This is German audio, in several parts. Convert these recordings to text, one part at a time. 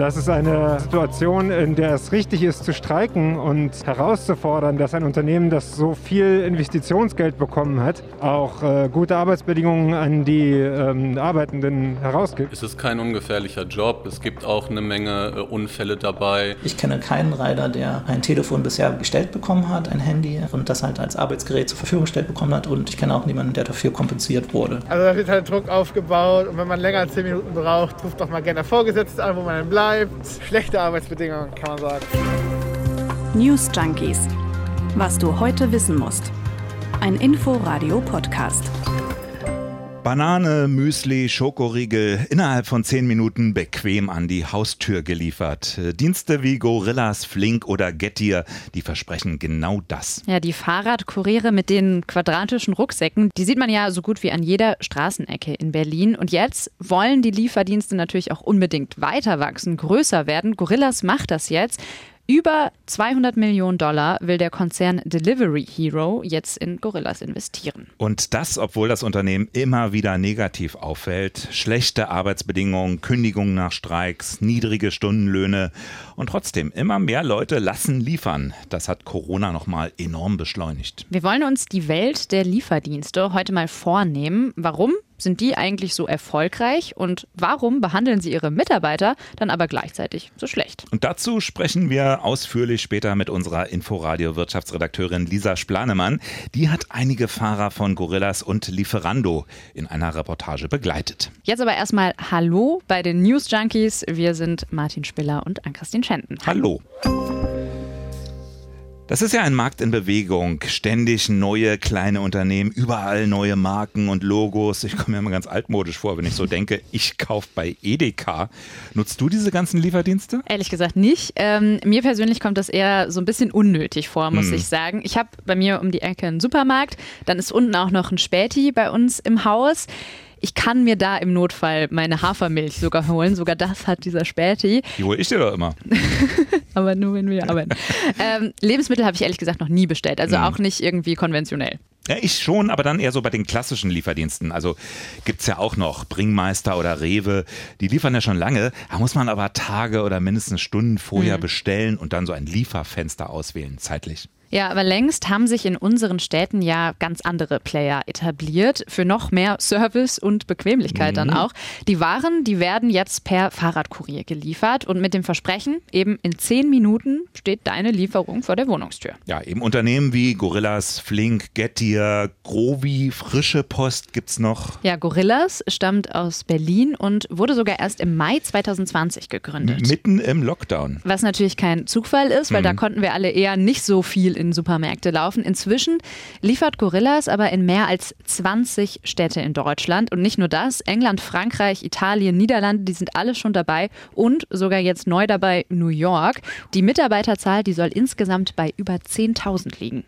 Das ist eine Situation, in der es richtig ist zu streiken und herauszufordern, dass ein Unternehmen, das so viel Investitionsgeld bekommen hat, auch äh, gute Arbeitsbedingungen an die ähm, Arbeitenden herausgibt. Es ist kein ungefährlicher Job. Es gibt auch eine Menge äh, Unfälle dabei. Ich kenne keinen Rider, der ein Telefon bisher gestellt bekommen hat, ein Handy und das halt als Arbeitsgerät zur Verfügung gestellt bekommen hat. Und ich kenne auch niemanden, der dafür kompensiert wurde. Also da wird halt Druck aufgebaut und wenn man länger als 10 Minuten braucht, ruft doch mal gerne der Vorgesetzte an, wo man dann bleibt bleibt. Schlechte Arbeitsbedingungen, kann man sagen. News Junkies. Was du heute wissen musst. Ein Info-Radio-Podcast. Banane, Müsli, Schokoriegel innerhalb von zehn Minuten bequem an die Haustür geliefert. Dienste wie Gorillas, Flink oder Getir, die versprechen genau das. Ja, die Fahrradkuriere mit den quadratischen Rucksäcken, die sieht man ja so gut wie an jeder Straßenecke in Berlin. Und jetzt wollen die Lieferdienste natürlich auch unbedingt weiter wachsen, größer werden. Gorillas macht das jetzt. Über 200 Millionen Dollar will der Konzern Delivery Hero jetzt in Gorillas investieren. Und das, obwohl das Unternehmen immer wieder negativ auffällt. Schlechte Arbeitsbedingungen, Kündigungen nach Streiks, niedrige Stundenlöhne. Und trotzdem, immer mehr Leute lassen liefern. Das hat Corona nochmal enorm beschleunigt. Wir wollen uns die Welt der Lieferdienste heute mal vornehmen. Warum? Sind die eigentlich so erfolgreich und warum behandeln sie ihre Mitarbeiter dann aber gleichzeitig so schlecht? Und dazu sprechen wir ausführlich später mit unserer Inforadio-Wirtschaftsredakteurin Lisa Splanemann. Die hat einige Fahrer von Gorillas und Lieferando in einer Reportage begleitet. Jetzt aber erstmal Hallo bei den News Junkies. Wir sind Martin Spiller und Ann-Christine Schenten. Hallo. Das ist ja ein Markt in Bewegung. Ständig neue kleine Unternehmen, überall neue Marken und Logos. Ich komme mir immer ganz altmodisch vor, wenn ich so denke, ich kaufe bei Edeka. Nutzt du diese ganzen Lieferdienste? Ehrlich gesagt nicht. Ähm, mir persönlich kommt das eher so ein bisschen unnötig vor, muss hm. ich sagen. Ich habe bei mir um die Ecke einen Supermarkt, dann ist unten auch noch ein Späti bei uns im Haus. Ich kann mir da im Notfall meine Hafermilch sogar holen. Sogar das hat dieser Späti. Die hole ich dir doch immer. Aber nur, wenn wir arbeiten. ähm, Lebensmittel habe ich ehrlich gesagt noch nie bestellt. Also mhm. auch nicht irgendwie konventionell. Ja, ich schon, aber dann eher so bei den klassischen Lieferdiensten. Also gibt es ja auch noch Bringmeister oder Rewe. Die liefern ja schon lange. Da muss man aber Tage oder mindestens Stunden vorher mhm. bestellen und dann so ein Lieferfenster auswählen, zeitlich. Ja, aber längst haben sich in unseren Städten ja ganz andere Player etabliert, für noch mehr Service und Bequemlichkeit mhm. dann auch. Die Waren, die werden jetzt per Fahrradkurier geliefert und mit dem Versprechen, eben in zehn Minuten steht deine Lieferung vor der Wohnungstür. Ja, eben Unternehmen wie Gorillas, Flink, Gettier, Grovi, Frische Post gibt's noch. Ja, Gorillas stammt aus Berlin und wurde sogar erst im Mai 2020 gegründet. Mitten im Lockdown. Was natürlich kein Zufall ist, weil mhm. da konnten wir alle eher nicht so viel in Supermärkte laufen. Inzwischen liefert Gorillas aber in mehr als 20 Städte in Deutschland. Und nicht nur das, England, Frankreich, Italien, Niederlande, die sind alle schon dabei und sogar jetzt neu dabei New York. Die Mitarbeiterzahl, die soll insgesamt bei über 10.000 liegen.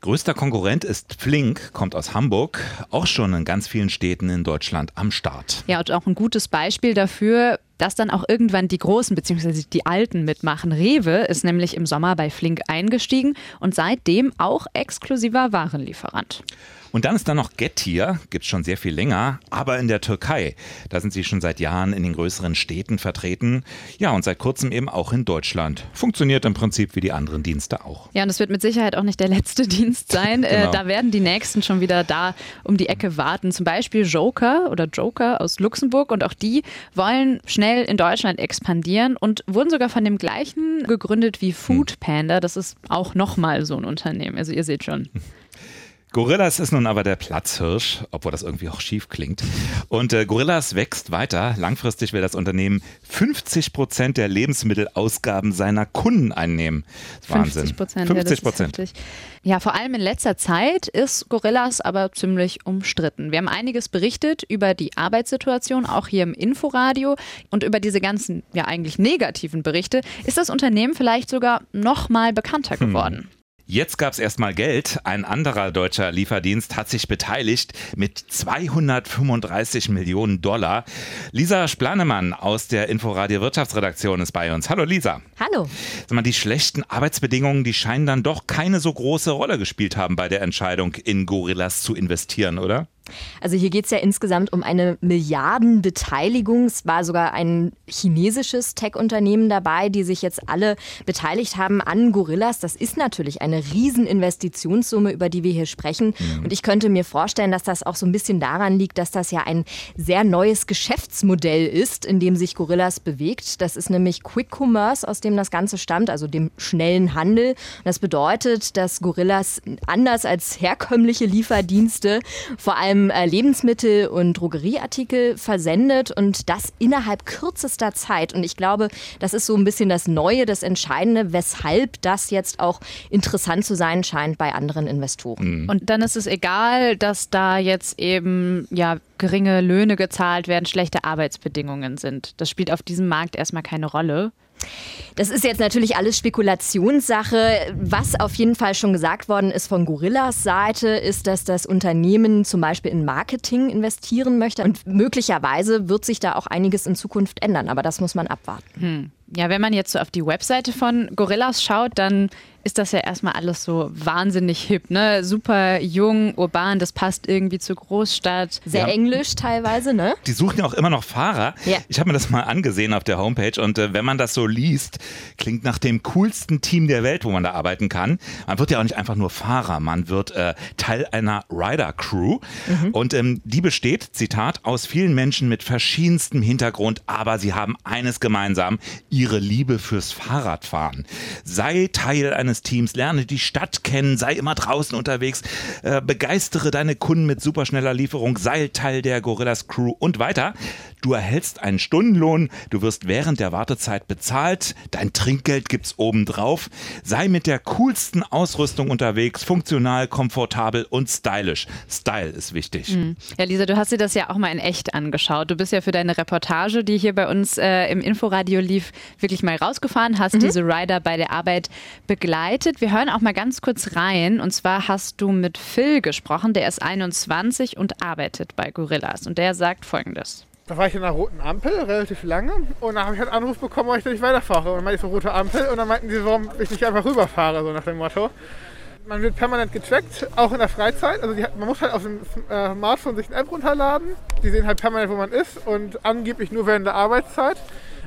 Größter Konkurrent ist Flink, kommt aus Hamburg, auch schon in ganz vielen Städten in Deutschland am Start. Ja, und auch ein gutes Beispiel dafür, dass dann auch irgendwann die Großen bzw. die Alten mitmachen. Rewe ist nämlich im Sommer bei Flink eingestiegen und seitdem auch exklusiver Warenlieferant. Und dann ist da noch Getir, gibt es schon sehr viel länger, aber in der Türkei. Da sind sie schon seit Jahren in den größeren Städten vertreten. Ja, und seit kurzem eben auch in Deutschland. Funktioniert im Prinzip wie die anderen Dienste auch. Ja, und es wird mit Sicherheit auch nicht der letzte Dienst sein. Äh, genau. da werden die nächsten schon wieder da um die Ecke warten. Zum Beispiel Joker oder Joker aus Luxemburg. Und auch die wollen schnell in Deutschland expandieren und wurden sogar von dem gleichen gegründet wie Food Panda. Das ist auch nochmal so ein Unternehmen. Also ihr seht schon. Gorillas ist nun aber der Platzhirsch, obwohl das irgendwie auch schief klingt. Und äh, Gorillas wächst weiter. Langfristig will das Unternehmen 50 Prozent der Lebensmittelausgaben seiner Kunden einnehmen. Wahnsinn. 50 Prozent. 50 Prozent. Ja, ja, vor allem in letzter Zeit ist Gorillas aber ziemlich umstritten. Wir haben einiges berichtet über die Arbeitssituation, auch hier im Inforadio und über diese ganzen, ja eigentlich negativen Berichte. Ist das Unternehmen vielleicht sogar noch mal bekannter hm. geworden? Hm. Jetzt gab es erstmal Geld. Ein anderer deutscher Lieferdienst hat sich beteiligt mit 235 Millionen Dollar. Lisa Splanemann aus der Inforadio Wirtschaftsredaktion ist bei uns. Hallo Lisa. Hallo. Sag mal, die schlechten Arbeitsbedingungen, die scheinen dann doch keine so große Rolle gespielt haben bei der Entscheidung, in Gorillas zu investieren, oder? Also hier geht es ja insgesamt um eine Milliardenbeteiligung. Es war sogar ein chinesisches Tech-Unternehmen dabei, die sich jetzt alle beteiligt haben an Gorillas. Das ist natürlich eine Rieseninvestitionssumme, über die wir hier sprechen. Mhm. Und ich könnte mir vorstellen, dass das auch so ein bisschen daran liegt, dass das ja ein sehr neues Geschäftsmodell ist, in dem sich Gorillas bewegt. Das ist nämlich Quick Commerce, aus dem das Ganze stammt, also dem schnellen Handel. Und das bedeutet, dass Gorillas anders als herkömmliche Lieferdienste vor allem allem äh, Lebensmittel und Drogerieartikel versendet und das innerhalb kürzester Zeit. Und ich glaube, das ist so ein bisschen das Neue, das Entscheidende, weshalb das jetzt auch interessant zu sein scheint bei anderen Investoren. Mhm. Und dann ist es egal, dass da jetzt eben ja geringe Löhne gezahlt werden, schlechte Arbeitsbedingungen sind. Das spielt auf diesem Markt erstmal keine Rolle. Das ist jetzt natürlich alles Spekulationssache. Was auf jeden Fall schon gesagt worden ist von Gorillas Seite, ist, dass das Unternehmen zum Beispiel in Marketing investieren möchte. Und möglicherweise wird sich da auch einiges in Zukunft ändern. Aber das muss man abwarten. Hm. Ja, wenn man jetzt so auf die Webseite von Gorillas schaut, dann ist das ja erstmal alles so wahnsinnig hip, ne? Super jung, urban, das passt irgendwie zur Großstadt. Sehr ja. englisch teilweise, ne? Die suchen ja auch immer noch Fahrer. Ja. Ich habe mir das mal angesehen auf der Homepage und äh, wenn man das so liest, klingt nach dem coolsten Team der Welt, wo man da arbeiten kann. Man wird ja auch nicht einfach nur Fahrer, man wird äh, Teil einer Rider-Crew mhm. und ähm, die besteht, Zitat, aus vielen Menschen mit verschiedenstem Hintergrund, aber sie haben eines gemeinsam, ihre Liebe fürs Fahrradfahren. Sei Teil eines deines Teams, lerne die Stadt kennen, sei immer draußen unterwegs, äh, begeistere deine Kunden mit superschneller Lieferung, sei Teil der Gorillas Crew und weiter. Du erhältst einen Stundenlohn, du wirst während der Wartezeit bezahlt, dein Trinkgeld gibt's obendrauf. Sei mit der coolsten Ausrüstung unterwegs, funktional, komfortabel und stylisch. Style ist wichtig. Mhm. Ja, Lisa, du hast dir das ja auch mal in echt angeschaut. Du bist ja für deine Reportage, die hier bei uns äh, im Inforadio lief, wirklich mal rausgefahren, hast mhm. diese Rider bei der Arbeit begleitet begleitet. Wir hören auch mal ganz kurz rein. Und zwar hast du mit Phil gesprochen, der ist 21 und arbeitet bei Gorillas. Und der sagt folgendes. Da war ich in einer roten Ampel, relativ lange. Und dann habe ich halt einen Anruf bekommen, ob ich da nicht weiterfahre. Und dann meinte ich so rote Ampel. Und dann meinten sie, warum ich nicht einfach rüberfahre, so nach dem Motto. Man wird permanent getrackt, auch in der Freizeit. Also die, man muss halt auf dem äh, Smartphone sich eine App runterladen. Die sehen halt permanent, wo man ist. Und angeblich nur während der Arbeitszeit.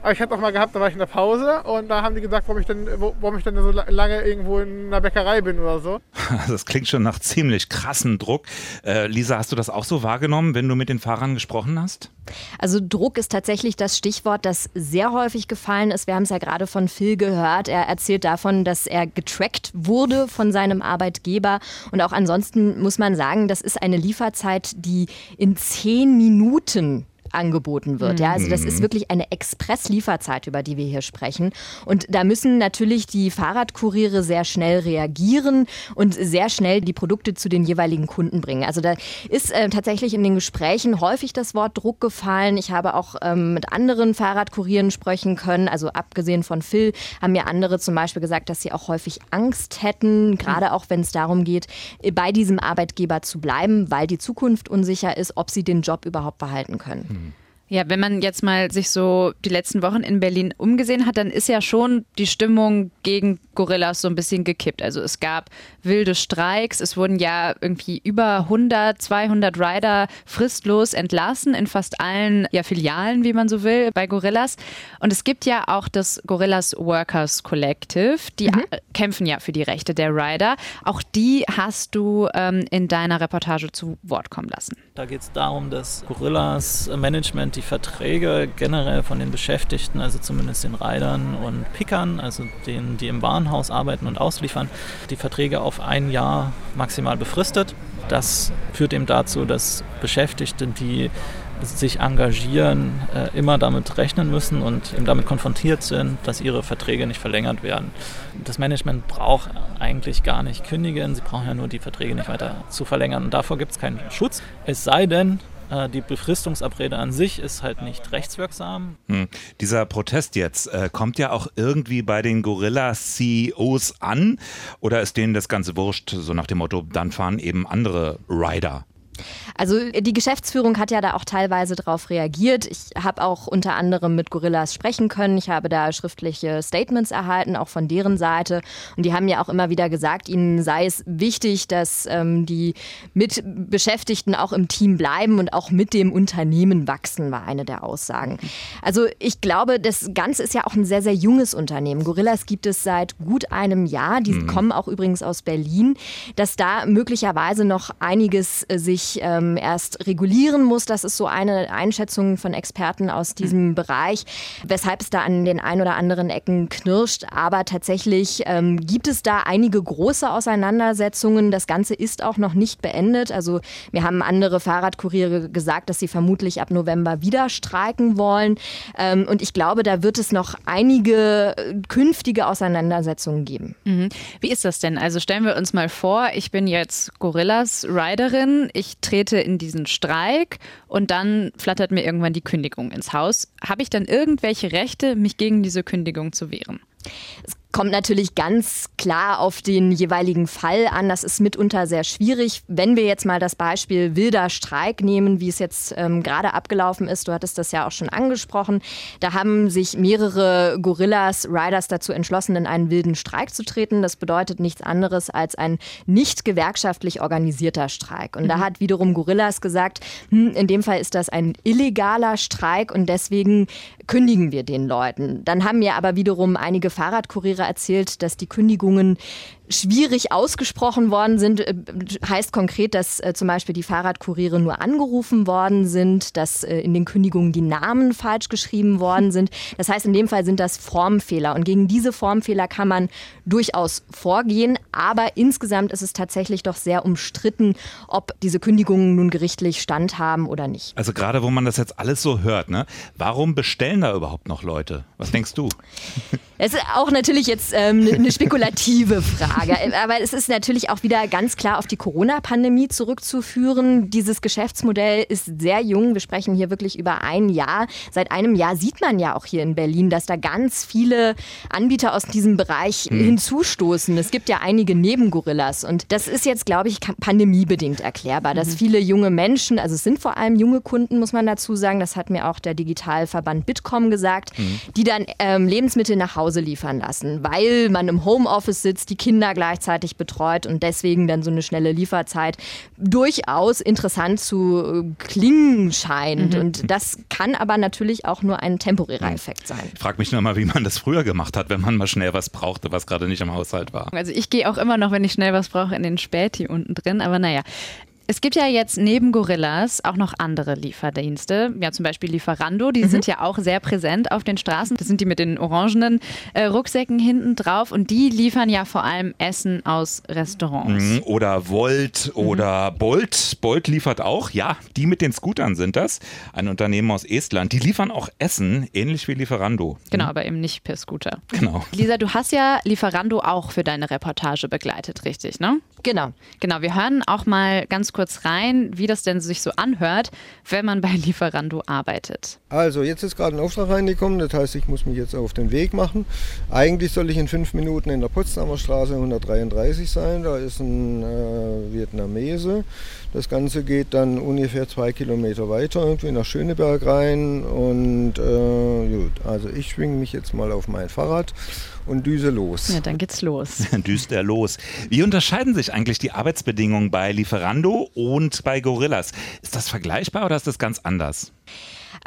Aber ich hatte auch mal gehabt, da war ich in der Pause und da haben die gesagt, warum ich denn, warum ich denn so lange irgendwo in einer Bäckerei bin oder so. Das klingt schon nach ziemlich krassem Druck. Äh, Lisa, hast du das auch so wahrgenommen, wenn du mit den Fahrern gesprochen hast? Also Druck ist tatsächlich das Stichwort, das sehr häufig gefallen ist. Wir haben es ja gerade von Phil gehört. Er erzählt davon, dass er getrackt wurde von seinem Arbeitgeber. Und auch ansonsten muss man sagen, das ist eine Lieferzeit, die in zehn Minuten angeboten wird. Ja, also das ist mhm. wirklich eine Express-Lieferzeit, über die wir hier sprechen. Und da müssen natürlich die Fahrradkuriere sehr schnell reagieren und sehr schnell die Produkte zu den jeweiligen Kunden bringen. Also da ist äh, tatsächlich in den Gesprächen häufig das Wort Druck gefallen. Ich habe auch ähm, mit anderen Fahrradkurieren sprechen können. Also abgesehen von Phil haben mir andere zum Beispiel gesagt, dass sie auch häufig Angst hätten, gerade auch wenn es darum geht, bei diesem Arbeitgeber zu bleiben, weil die Zukunft unsicher ist, ob sie den Job überhaupt behalten können. Ja, wenn man jetzt mal sich so die letzten Wochen in Berlin umgesehen hat, dann ist ja schon die Stimmung gegen Gorillas so ein bisschen gekippt. Also es gab wilde Streiks, es wurden ja irgendwie über 100, 200 Rider fristlos entlassen in fast allen ja, Filialen, wie man so will, bei Gorillas. Und es gibt ja auch das Gorillas Workers Collective, die mhm. kämpfen ja für die Rechte der Rider. Auch die hast du ähm, in deiner Reportage zu Wort kommen lassen. Da geht es darum, dass Gorillas Management die Verträge generell von den Beschäftigten, also zumindest den Riders und Pickern, also denen, die im Warenhaus arbeiten und ausliefern, die Verträge auf ein Jahr maximal befristet. Das führt eben dazu, dass Beschäftigte, die sich engagieren, äh, immer damit rechnen müssen und eben damit konfrontiert sind, dass ihre Verträge nicht verlängert werden. Das Management braucht eigentlich gar nicht kündigen, sie brauchen ja nur die Verträge nicht weiter zu verlängern und davor gibt es keinen Schutz. Es sei denn, die Befristungsabrede an sich ist halt nicht rechtswirksam. Hm. Dieser Protest jetzt äh, kommt ja auch irgendwie bei den Gorilla-CEOs an oder ist denen das Ganze wurscht, so nach dem Motto, dann fahren eben andere Rider? Also die Geschäftsführung hat ja da auch teilweise darauf reagiert. Ich habe auch unter anderem mit Gorillas sprechen können. Ich habe da schriftliche Statements erhalten, auch von deren Seite. Und die haben ja auch immer wieder gesagt, ihnen sei es wichtig, dass ähm, die Mitbeschäftigten auch im Team bleiben und auch mit dem Unternehmen wachsen, war eine der Aussagen. Also ich glaube, das Ganze ist ja auch ein sehr, sehr junges Unternehmen. Gorillas gibt es seit gut einem Jahr. Die mhm. kommen auch übrigens aus Berlin. Dass da möglicherweise noch einiges äh, sich ähm, erst regulieren muss, das ist so eine Einschätzung von Experten aus diesem mhm. Bereich, weshalb es da an den ein oder anderen Ecken knirscht. Aber tatsächlich ähm, gibt es da einige große Auseinandersetzungen. Das Ganze ist auch noch nicht beendet. Also wir haben andere Fahrradkuriere gesagt, dass sie vermutlich ab November wieder streiken wollen. Ähm, und ich glaube, da wird es noch einige äh, künftige Auseinandersetzungen geben. Mhm. Wie ist das denn? Also stellen wir uns mal vor, ich bin jetzt Gorillas Riderin, ich trete in diesen Streik und dann flattert mir irgendwann die Kündigung ins Haus. Habe ich dann irgendwelche Rechte, mich gegen diese Kündigung zu wehren? Es kommt natürlich ganz klar auf den jeweiligen Fall an. Das ist mitunter sehr schwierig. Wenn wir jetzt mal das Beispiel wilder Streik nehmen, wie es jetzt ähm, gerade abgelaufen ist, du hattest das ja auch schon angesprochen, da haben sich mehrere Gorillas, Riders dazu entschlossen, in einen wilden Streik zu treten. Das bedeutet nichts anderes als ein nicht gewerkschaftlich organisierter Streik. Und mhm. da hat wiederum Gorillas gesagt, hm, in dem Fall ist das ein illegaler Streik und deswegen kündigen wir den Leuten. Dann haben mir aber wiederum einige Fahrradkuriere erzählt, dass die Kündigungen schwierig ausgesprochen worden sind, äh, heißt konkret, dass äh, zum Beispiel die Fahrradkuriere nur angerufen worden sind, dass äh, in den Kündigungen die Namen falsch geschrieben worden sind. Das heißt, in dem Fall sind das Formfehler. Und gegen diese Formfehler kann man durchaus vorgehen. Aber insgesamt ist es tatsächlich doch sehr umstritten, ob diese Kündigungen nun gerichtlich standhaben oder nicht. Also gerade wo man das jetzt alles so hört, ne? warum bestellen da überhaupt noch Leute? Was denkst du? Es ist auch natürlich jetzt ähm, eine spekulative Frage. Aber es ist natürlich auch wieder ganz klar auf die Corona-Pandemie zurückzuführen. Dieses Geschäftsmodell ist sehr jung. Wir sprechen hier wirklich über ein Jahr. Seit einem Jahr sieht man ja auch hier in Berlin, dass da ganz viele Anbieter aus diesem Bereich mhm. hinzustoßen. Es gibt ja einige Nebengorillas. Und das ist jetzt, glaube ich, pandemiebedingt erklärbar, dass mhm. viele junge Menschen, also es sind vor allem junge Kunden, muss man dazu sagen, das hat mir auch der Digitalverband Bitkom gesagt, mhm. die dann ähm, Lebensmittel nach Hause liefern lassen, weil man im Homeoffice sitzt, die Kinder gleichzeitig betreut und deswegen dann so eine schnelle Lieferzeit durchaus interessant zu äh, klingen scheint. Mhm. Und das kann aber natürlich auch nur ein temporärer Effekt sein. Ich frage mich nur mal, wie man das früher gemacht hat, wenn man mal schnell was brauchte, was gerade nicht im Haushalt war. Also ich gehe auch immer noch, wenn ich schnell was brauche, in den Späti unten drin. Aber naja, es gibt ja jetzt neben Gorillas auch noch andere Lieferdienste, ja zum Beispiel Lieferando, die mhm. sind ja auch sehr präsent auf den Straßen. Das sind die mit den orangenen äh, Rucksäcken hinten drauf und die liefern ja vor allem Essen aus Restaurants. Mhm. Oder Volt mhm. oder Bolt. Bolt liefert auch, ja, die mit den Scootern sind das. Ein Unternehmen aus Estland. Die liefern auch Essen, ähnlich wie Lieferando. Genau, mhm. aber eben nicht per Scooter. Genau. Lisa, du hast ja Lieferando auch für deine Reportage begleitet, richtig, ne? Genau. Genau, wir hören auch mal ganz kurz rein, wie das denn sich so anhört, wenn man bei Lieferando arbeitet. Also, jetzt ist gerade ein Auftrag reingekommen, das heißt, ich muss mich jetzt auf den Weg machen. Eigentlich soll ich in fünf Minuten in der Potsdamer Straße 133 sein. Da ist ein äh, Vietnamese. Das Ganze geht dann ungefähr zwei Kilometer weiter, irgendwie nach Schöneberg rein. Und äh, gut, also ich schwinge mich jetzt mal auf mein Fahrrad und düse los. Ja, dann geht's los. Düst er los. Wie unterscheiden sich eigentlich die Arbeitsbedingungen bei Lieferando und bei Gorillas? Ist das vergleichbar oder ist das ganz anders?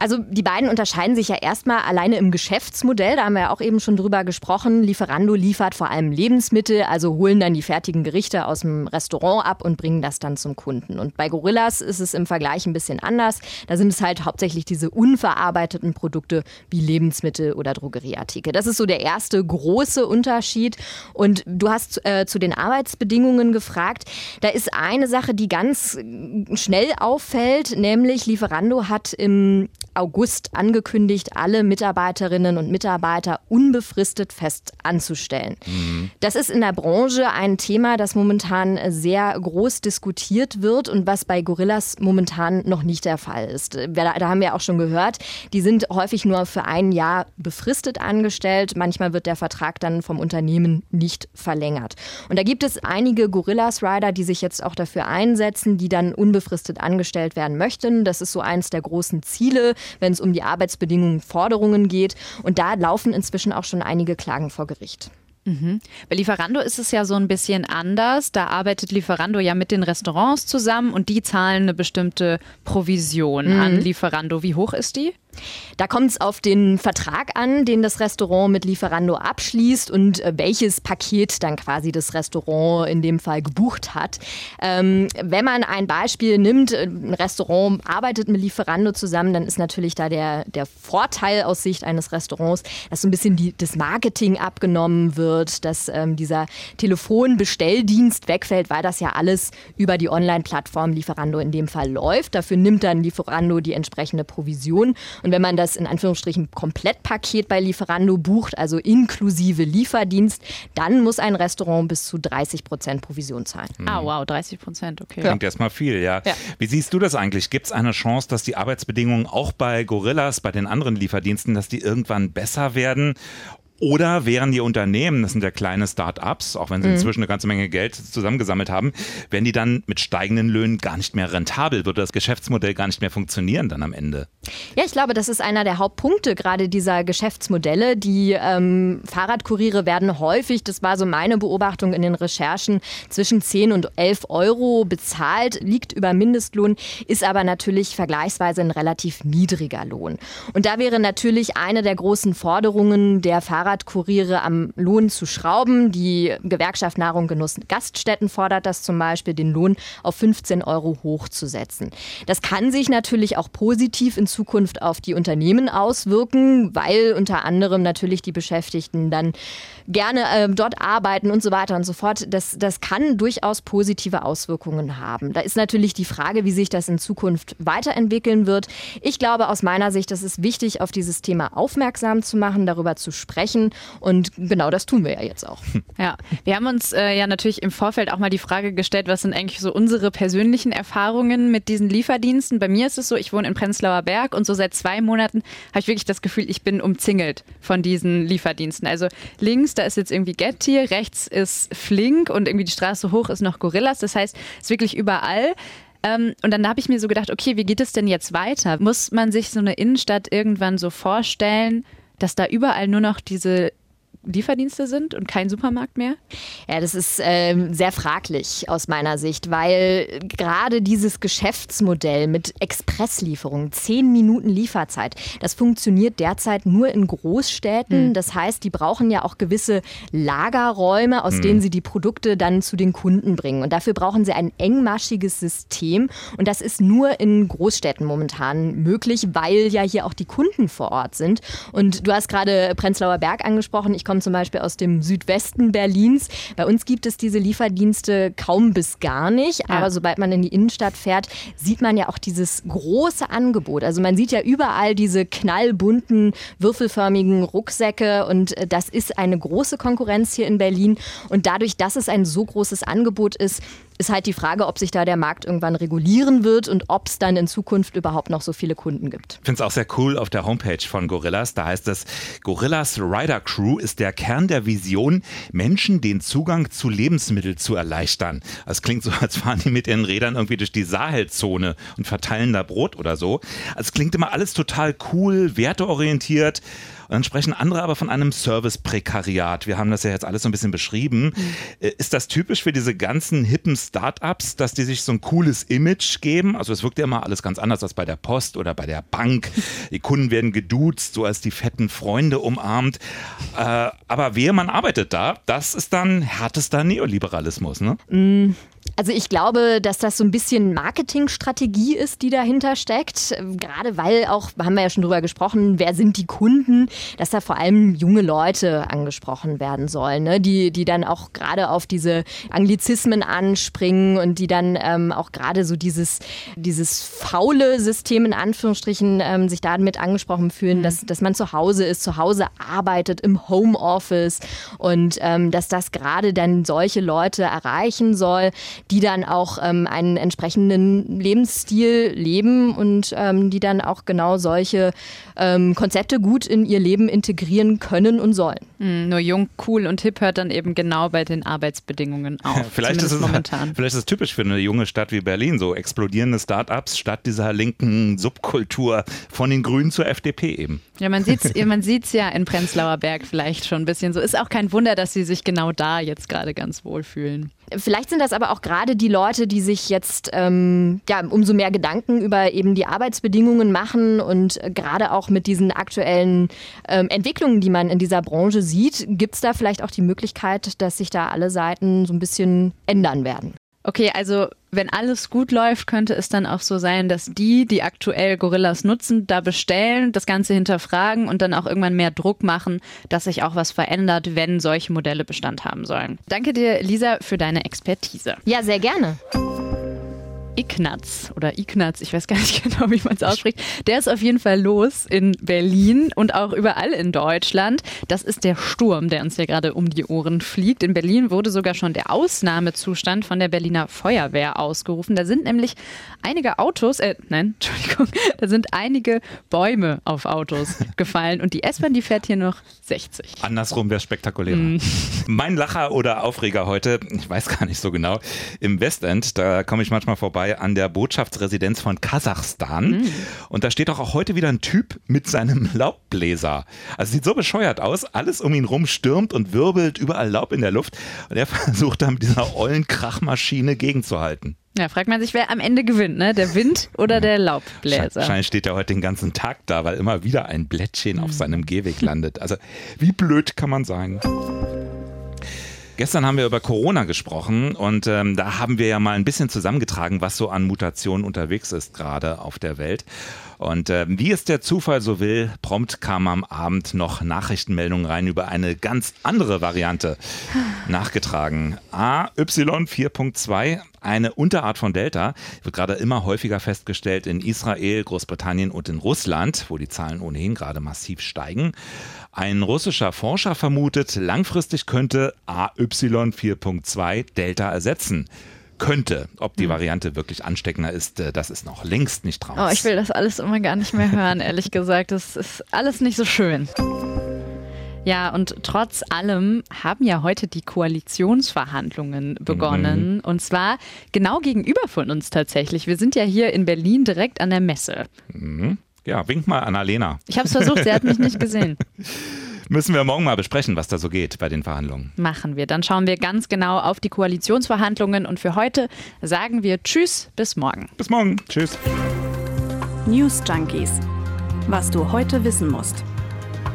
Also die beiden unterscheiden sich ja erstmal alleine im Geschäftsmodell. Da haben wir ja auch eben schon drüber gesprochen. Lieferando liefert vor allem Lebensmittel, also holen dann die fertigen Gerichte aus dem Restaurant ab und bringen das dann zum Kunden. Und bei Gorillas ist es im Vergleich ein bisschen anders. Da sind es halt hauptsächlich diese unverarbeiteten Produkte wie Lebensmittel oder Drogerieartikel. Das ist so der erste große Unterschied. Und du hast äh, zu den Arbeitsbedingungen gefragt. Da ist eine Sache, die ganz schnell auffällt, nämlich Lieferando hat im August angekündigt, alle Mitarbeiterinnen und Mitarbeiter unbefristet fest anzustellen. Mhm. Das ist in der Branche ein Thema, das momentan sehr groß diskutiert wird und was bei Gorillas momentan noch nicht der Fall ist. Da, da haben wir auch schon gehört, die sind häufig nur für ein Jahr befristet angestellt. Manchmal wird der Vertrag dann vom Unternehmen nicht verlängert. Und da gibt es einige Gorillas-Rider, die sich jetzt auch dafür einsetzen, die dann unbefristet angestellt werden möchten. Das ist so eins der großen Ziele, wenn es um die Arbeitsbedingungen, Forderungen geht. Und da laufen inzwischen auch schon einige Klagen vor Gericht. Mhm. Bei Lieferando ist es ja so ein bisschen anders. Da arbeitet Lieferando ja mit den Restaurants zusammen und die zahlen eine bestimmte Provision mhm. an Lieferando. Wie hoch ist die? Da kommt es auf den Vertrag an, den das Restaurant mit Lieferando abschließt und äh, welches Paket dann quasi das Restaurant in dem Fall gebucht hat. Ähm, wenn man ein Beispiel nimmt, äh, ein Restaurant arbeitet mit Lieferando zusammen, dann ist natürlich da der, der Vorteil aus Sicht eines Restaurants, dass so ein bisschen die, das Marketing abgenommen wird, dass ähm, dieser Telefonbestelldienst wegfällt, weil das ja alles über die Online-Plattform Lieferando in dem Fall läuft. Dafür nimmt dann Lieferando die entsprechende Provision. Und wenn man das in Anführungsstrichen Komplettpaket bei Lieferando bucht, also inklusive Lieferdienst, dann muss ein Restaurant bis zu 30 Prozent Provision zahlen. Mhm. Ah, wow, 30 Prozent, okay. Klingt ja. erstmal viel, ja. ja. Wie siehst du das eigentlich? Gibt es eine Chance, dass die Arbeitsbedingungen auch bei Gorillas, bei den anderen Lieferdiensten, dass die irgendwann besser werden? Oder wären die Unternehmen, das sind ja kleine Start-ups, auch wenn sie mhm. inzwischen eine ganze Menge Geld zusammengesammelt haben, werden die dann mit steigenden Löhnen gar nicht mehr rentabel? Würde das Geschäftsmodell gar nicht mehr funktionieren dann am Ende? Ja, ich glaube, das ist einer der Hauptpunkte gerade dieser Geschäftsmodelle. Die ähm, Fahrradkuriere werden häufig, das war so meine Beobachtung in den Recherchen, zwischen 10 und 11 Euro bezahlt, liegt über Mindestlohn, ist aber natürlich vergleichsweise ein relativ niedriger Lohn. Und da wäre natürlich eine der großen Forderungen der Fahrradkuriere, Fahrradkuriere am Lohn zu schrauben. Die Gewerkschaft Nahrung Genuss Gaststätten fordert das zum Beispiel, den Lohn auf 15 Euro hochzusetzen. Das kann sich natürlich auch positiv in Zukunft auf die Unternehmen auswirken, weil unter anderem natürlich die Beschäftigten dann gerne äh, dort arbeiten und so weiter und so fort. Das, das kann durchaus positive Auswirkungen haben. Da ist natürlich die Frage, wie sich das in Zukunft weiterentwickeln wird. Ich glaube aus meiner Sicht, es wichtig, auf dieses Thema aufmerksam zu machen, darüber zu sprechen. Und genau das tun wir ja jetzt auch. Ja, wir haben uns äh, ja natürlich im Vorfeld auch mal die Frage gestellt, was sind eigentlich so unsere persönlichen Erfahrungen mit diesen Lieferdiensten? Bei mir ist es so, ich wohne in Prenzlauer Berg und so seit zwei Monaten habe ich wirklich das Gefühl, ich bin umzingelt von diesen Lieferdiensten. Also links, da ist jetzt irgendwie Getty, rechts ist Flink und irgendwie die Straße hoch ist noch Gorillas. Das heißt, es ist wirklich überall. Ähm, und dann habe ich mir so gedacht, okay, wie geht es denn jetzt weiter? Muss man sich so eine Innenstadt irgendwann so vorstellen, dass da überall nur noch diese Lieferdienste sind und kein Supermarkt mehr? Ja, das ist ähm, sehr fraglich aus meiner Sicht, weil gerade dieses Geschäftsmodell mit Expresslieferungen, zehn Minuten Lieferzeit, das funktioniert derzeit nur in Großstädten. Hm. Das heißt, die brauchen ja auch gewisse Lagerräume, aus hm. denen sie die Produkte dann zu den Kunden bringen. Und dafür brauchen sie ein engmaschiges System. Und das ist nur in Großstädten momentan möglich, weil ja hier auch die Kunden vor Ort sind. Und du hast gerade Prenzlauer Berg angesprochen. Ich komme zum Beispiel aus dem Südwesten Berlins. Bei uns gibt es diese Lieferdienste kaum bis gar nicht. Ja. Aber sobald man in die Innenstadt fährt, sieht man ja auch dieses große Angebot. Also man sieht ja überall diese knallbunten, würfelförmigen Rucksäcke. Und äh, das ist eine große Konkurrenz hier in Berlin. Und dadurch, dass es ein so großes Angebot ist, ist halt die Frage, ob sich da der Markt irgendwann regulieren wird und ob es dann in Zukunft überhaupt noch so viele Kunden gibt. Ich finde es auch sehr cool auf der Homepage von Gorillas. Da heißt es, Gorillas Rider Crew ist der Kern der Vision, Menschen den Zugang zu Lebensmitteln zu erleichtern. Das klingt so, als fahren die mit ihren Rädern irgendwie durch die Sahelzone und verteilen da Brot oder so. Es klingt immer alles total cool, werteorientiert. Und dann sprechen andere aber von einem Service-Prekariat. Wir haben das ja jetzt alles so ein bisschen beschrieben. Mhm. Ist das typisch für diese ganzen hippen Startups, dass die sich so ein cooles Image geben? Also es wirkt ja immer alles ganz anders als bei der Post oder bei der Bank. Die Kunden werden geduzt, so als die fetten Freunde umarmt. Äh, aber wer man arbeitet da, das ist dann härtester Neoliberalismus, ne? Mm Also ich glaube, dass das so ein bisschen Marketingstrategie ist, die dahinter steckt. Gerade weil auch, haben wir ja schon drüber gesprochen, wer sind die Kunden, dass da vor allem junge Leute angesprochen werden sollen, ne? die, die dann auch gerade auf diese Anglizismen anspringen und die dann ähm, auch gerade so dieses, dieses faule System in Anführungsstrichen ähm, sich damit angesprochen fühlen, mhm. dass, dass man zu Hause ist, zu Hause arbeitet, im Homeoffice und ähm, dass das gerade dann solche Leute erreichen soll, die dann auch ähm, einen entsprechenden Lebensstil leben und ähm, die dann auch genau solche ähm, Konzepte gut in ihr Leben integrieren können und sollen. Mhm, nur jung, cool und hip hört dann eben genau bei den Arbeitsbedingungen auf. vielleicht, ist es, momentan. vielleicht ist es typisch für eine junge Stadt wie Berlin, so explodierende Start-ups statt dieser linken Subkultur von den Grünen zur FDP eben. Ja, man sieht es man sieht's ja in Prenzlauer Berg vielleicht schon ein bisschen so. Ist auch kein Wunder, dass sie sich genau da jetzt gerade ganz wohl fühlen. Vielleicht sind das aber auch gerade die Leute, die sich jetzt ähm, ja, umso mehr Gedanken über eben die Arbeitsbedingungen machen und gerade auch mit diesen aktuellen ähm, Entwicklungen, die man in dieser Branche sieht, gibt es da vielleicht auch die Möglichkeit, dass sich da alle Seiten so ein bisschen ändern werden. Okay, also wenn alles gut läuft, könnte es dann auch so sein, dass die, die aktuell Gorillas nutzen, da bestellen, das Ganze hinterfragen und dann auch irgendwann mehr Druck machen, dass sich auch was verändert, wenn solche Modelle Bestand haben sollen. Danke dir, Lisa, für deine Expertise. Ja, sehr gerne. Ignaz oder Ignaz, ich weiß gar nicht genau, wie man es ausspricht, der ist auf jeden Fall los in Berlin und auch überall in Deutschland. Das ist der Sturm, der uns ja gerade um die Ohren fliegt. In Berlin wurde sogar schon der Ausnahmezustand von der Berliner Feuerwehr ausgerufen. Da sind nämlich einige Autos, äh, nein, Entschuldigung, da sind einige Bäume auf Autos gefallen und die S-Bahn, die fährt hier noch 60. Andersrum wäre spektakulärer. Mm. Mein Lacher oder Aufreger heute, ich weiß gar nicht so genau, im Westend, da komme ich manchmal vorbei vorbei an der Botschaftsresidenz von Kasachstan. Mhm. Und da steht doch auch heute wieder ein Typ mit seinem Laubbläser. Also sieht so bescheuert aus. Alles um ihn rum stürmt und wirbelt, überall Laub in der Luft. Und er versucht da mit dieser ollen Krachmaschine gegenzuhalten. Ja, fragt man sich, wer am Ende gewinnt, ne? Der Wind oder der Laubbläser? Wahrscheinlich steht er heute den ganzen Tag da, weil immer wieder ein Blättchen mhm. auf seinem Gehweg landet. Also wie blöd kann man sein? Gestern haben wir über Corona gesprochen und ähm, da haben wir ja mal ein bisschen zusammengetragen, was so an Mutationen unterwegs ist gerade auf der Welt. Und äh, wie es der Zufall so will, prompt kam am Abend noch Nachrichtenmeldungen rein über eine ganz andere Variante nachgetragen. AY 4.2, eine Unterart von Delta, wird gerade immer häufiger festgestellt in Israel, Großbritannien und in Russland, wo die Zahlen ohnehin gerade massiv steigen. Ein russischer Forscher vermutet, langfristig könnte AY 4.2 Delta ersetzen könnte. Ob die hm. Variante wirklich ansteckender ist, äh, das ist noch längst nicht raus. Oh, ich will das alles immer gar nicht mehr hören, ehrlich gesagt. Das ist alles nicht so schön. Ja, und trotz allem haben ja heute die Koalitionsverhandlungen begonnen. Mhm. Und zwar genau gegenüber von uns tatsächlich. Wir sind ja hier in Berlin direkt an der Messe. Mhm. Ja, wink mal an Alena. Ich habe es versucht, sie hat mich nicht gesehen. Müssen wir morgen mal besprechen, was da so geht bei den Verhandlungen. Machen wir. Dann schauen wir ganz genau auf die Koalitionsverhandlungen und für heute sagen wir Tschüss, bis morgen. Bis morgen. Tschüss. News Junkies. Was du heute wissen musst.